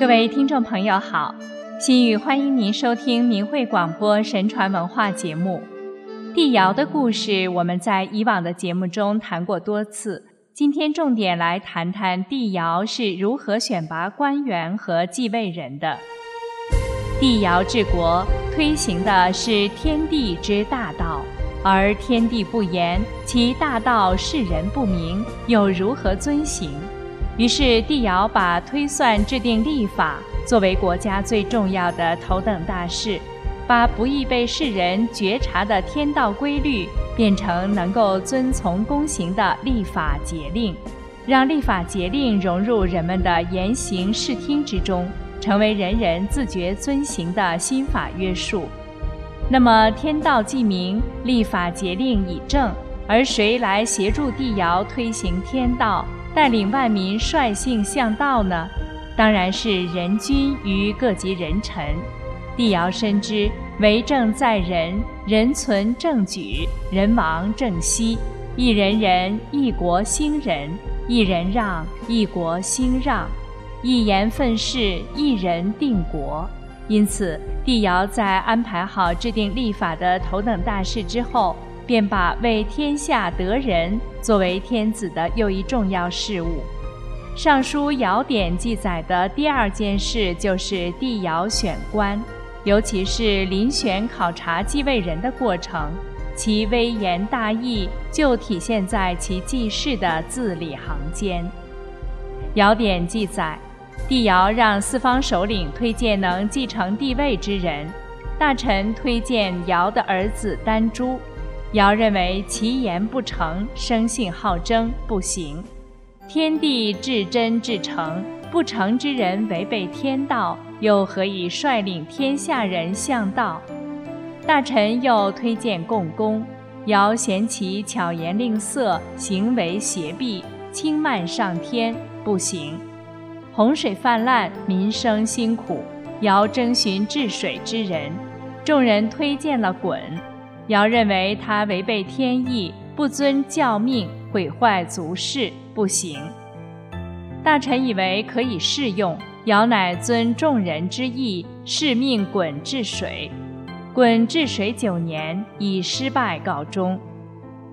各位听众朋友好，心雨欢迎您收听明慧广播神传文化节目。帝尧的故事，我们在以往的节目中谈过多次。今天重点来谈谈帝尧是如何选拔官员和继位人的。帝尧治国，推行的是天地之大道，而天地不言，其大道世人不明，又如何遵行？于是帝尧把推算、制定历法作为国家最重要的头等大事。把不易被世人觉察的天道规律，变成能够遵从公行的立法节令，让立法节令融入人们的言行视听之中，成为人人自觉遵行的新法约束。那么天道既明，立法节令已正，而谁来协助帝尧推行天道，带领万民率性向道呢？当然是人君与各级人臣。帝尧深知为政在人，人存政举，人亡政息。一人仁，一国兴仁；一人让，一国兴让；一言愤世，一人定国。因此，帝尧在安排好制定立法的头等大事之后，便把为天下得人作为天子的又一重要事务。《尚书尧典》记载的第二件事，就是帝尧选官。尤其是遴选考察继位人的过程，其微言大义就体现在其记事的字里行间。尧典记载，帝尧让四方首领推荐能继承帝位之人，大臣推荐尧的儿子丹朱，尧认为其言不成，生性好争，不行。天地至真至诚，不成之人违背天道。又何以率领天下人向道？大臣又推荐共工，尧嫌其巧言令色，行为邪僻，轻慢上天，不行。洪水泛滥，民生辛苦，尧征询治水之人，众人推荐了鲧。尧认为他违背天意，不遵教命，毁坏族事，不行。大臣以为可以试用。尧乃遵众人之意，誓命鲧治水。鲧治水九年，以失败告终。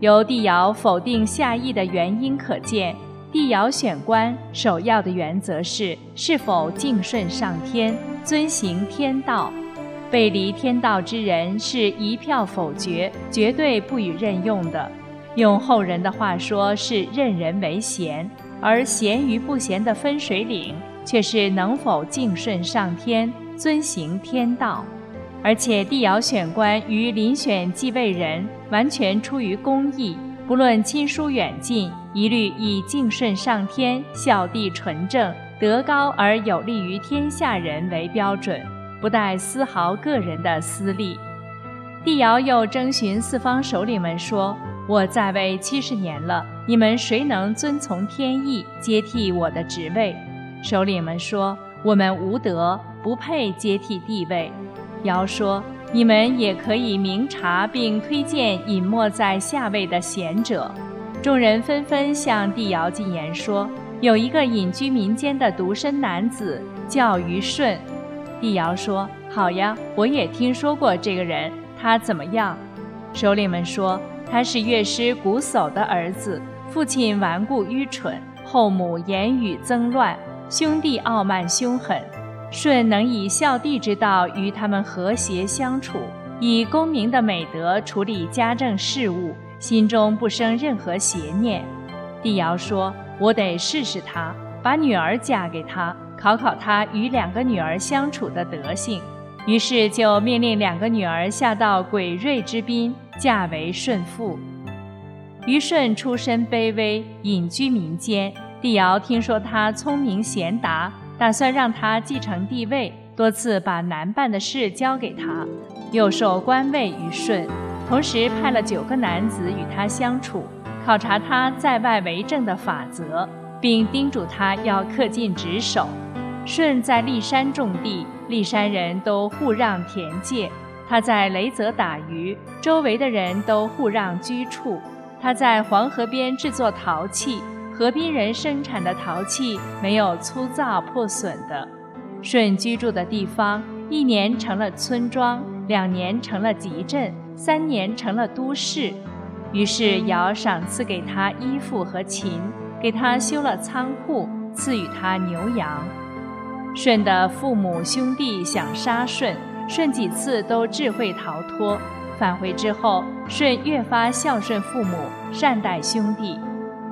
由帝尧否定下邑的原因可见，帝尧选官首要的原则是是否敬顺上天，遵行天道。背离天道之人是一票否决，绝对不予任用的。用后人的话说，是任人为贤，而贤与不贤的分水岭。却是能否敬顺上天，遵行天道，而且帝尧选官与遴选继位人，完全出于公义，不论亲疏远近，一律以敬顺上天、孝弟纯正、德高而有利于天下人为标准，不带丝毫个人的私利。帝尧又征询四方首领们说：“我在位七十年了，你们谁能遵从天意，接替我的职位？”首领们说：“我们无德，不配接替帝位。”尧说：“你们也可以明察并推荐隐没在下位的贤者。”众人纷纷向帝尧进言说：“有一个隐居民间的独身男子，叫虞舜。”帝尧说：“好呀，我也听说过这个人，他怎么样？”首领们说：“他是乐师瞽叟的儿子，父亲顽固愚蠢，后母言语增乱。”兄弟傲慢凶狠，舜能以孝弟之道与他们和谐相处，以公明的美德处理家政事务，心中不生任何邪念。帝尧说：“我得试试他，把女儿嫁给他，考考他与两个女儿相处的德性。”于是就命令两个女儿下到鬼瑞之滨，嫁为舜父。虞舜出身卑微，隐居民间。帝尧听说他聪明贤达，打算让他继承帝位，多次把难办的事交给他，又授官位于舜，同时派了九个男子与他相处，考察他在外为政的法则，并叮嘱他要恪尽职守。舜在骊山种地，骊山人都互让田界；他在雷泽打鱼，周围的人都互让居处；他在黄河边制作陶器。河滨人生产的陶器没有粗糙破损的，舜居住的地方，一年成了村庄，两年成了集镇，三年成了都市。于是尧赏赐给他衣服和琴，给他修了仓库，赐予他牛羊。舜的父母兄弟想杀舜，舜几次都智慧逃脱。返回之后，舜越发孝顺父母，善待兄弟。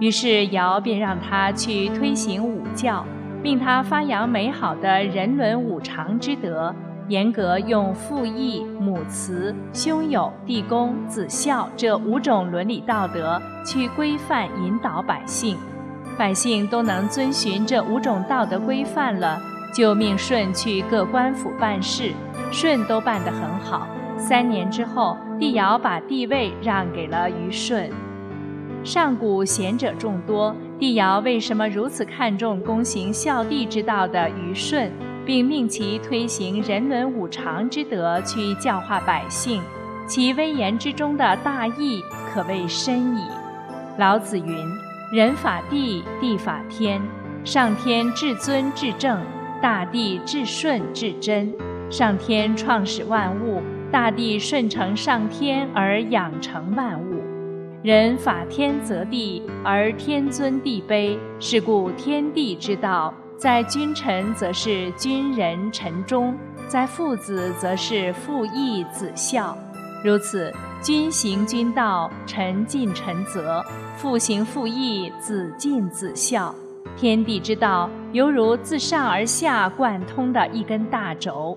于是尧便让他去推行武教，命他发扬美好的人伦五常之德，严格用父义、母慈、兄友、弟恭、子孝这五种伦理道德去规范引导百姓。百姓都能遵循这五种道德规范了。就命舜去各官府办事，舜都办得很好。三年之后，帝尧把帝位让给了虞舜。上古贤者众多，帝尧为什么如此看重躬行孝弟之道的虞舜，并命其推行人伦五常之德去教化百姓？其威严之中的大义可谓深矣。老子云：“人法地，地法天。上天至尊至正。”大地至顺至真，上天创始万物，大地顺承上天而养成万物。人法天则地，而天尊地卑，是故天地之道，在君臣则是君仁臣忠，在父子则是父义子孝。如此，君行君道，臣尽臣责；父行父义，子尽子孝。天地之道，犹如自上而下贯通的一根大轴，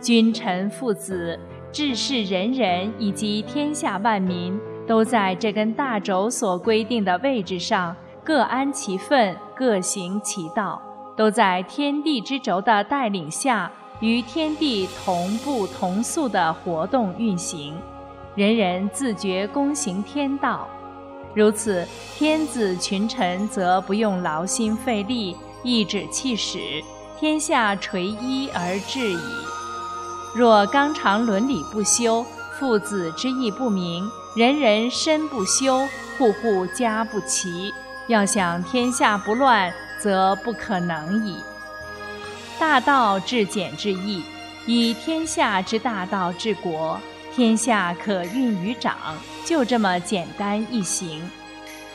君臣父子、治世仁人以及天下万民，都在这根大轴所规定的位置上，各安其分，各行其道，都在天地之轴的带领下，与天地同步同速的活动运行，人人自觉躬行天道。如此，天子群臣则不用劳心费力，一指气使，天下垂衣而治矣。若纲常伦理不修，父子之义不明，人人身不修，户户家不齐，要想天下不乱，则不可能矣。大道至简至易，以天下之大道治国。天下可运于掌，就这么简单易行。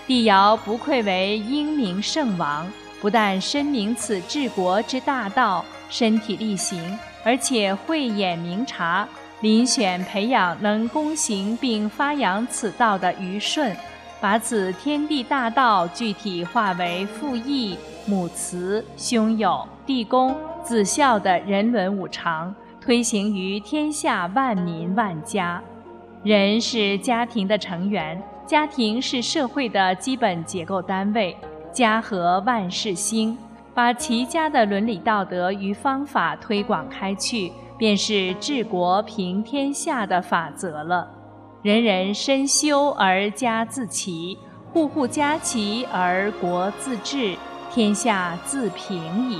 帝尧不愧为英明圣王，不但深明此治国之大道，身体力行，而且慧眼明察，遴选培养能躬行并发扬此道的虞舜，把此天地大道具体化为父义、母慈、兄友、弟恭、子孝的人伦五常。推行于天下万民万家，人是家庭的成员，家庭是社会的基本结构单位。家和万事兴，把齐家的伦理道德与方法推广开去，便是治国平天下的法则了。人人身修而家自齐，户户家齐而国自治，天下自平矣。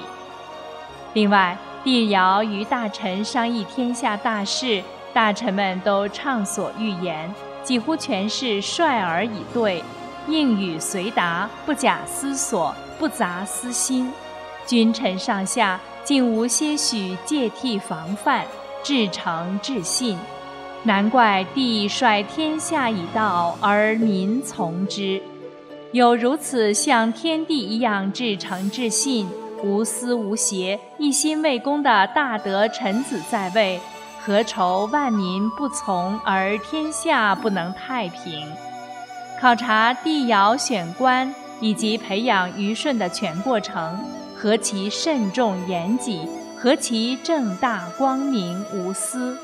另外。帝尧与大臣商议天下大事，大臣们都畅所欲言，几乎全是率而以对，应语随答，不假思索，不杂私心。君臣上下竟无些许芥替防范，至诚至信。难怪帝率天下以道，而民从之。有如此像天地一样至诚至信。无私无邪、一心为公的大德臣子在位，何愁万民不从而天下不能太平？考察帝尧选官以及培养虞舜的全过程，何其慎重严谨，何其正大光明无私！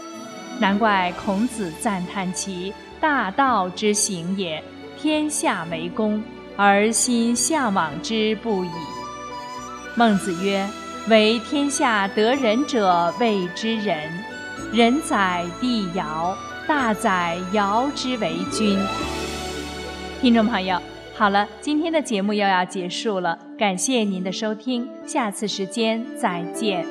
难怪孔子赞叹其大道之行也，天下为公，而心向往之不已。孟子曰：“为天下得仁者谓之仁。仁载帝尧，大载尧之为君。”听众朋友，好了，今天的节目又要结束了，感谢您的收听，下次时间再见。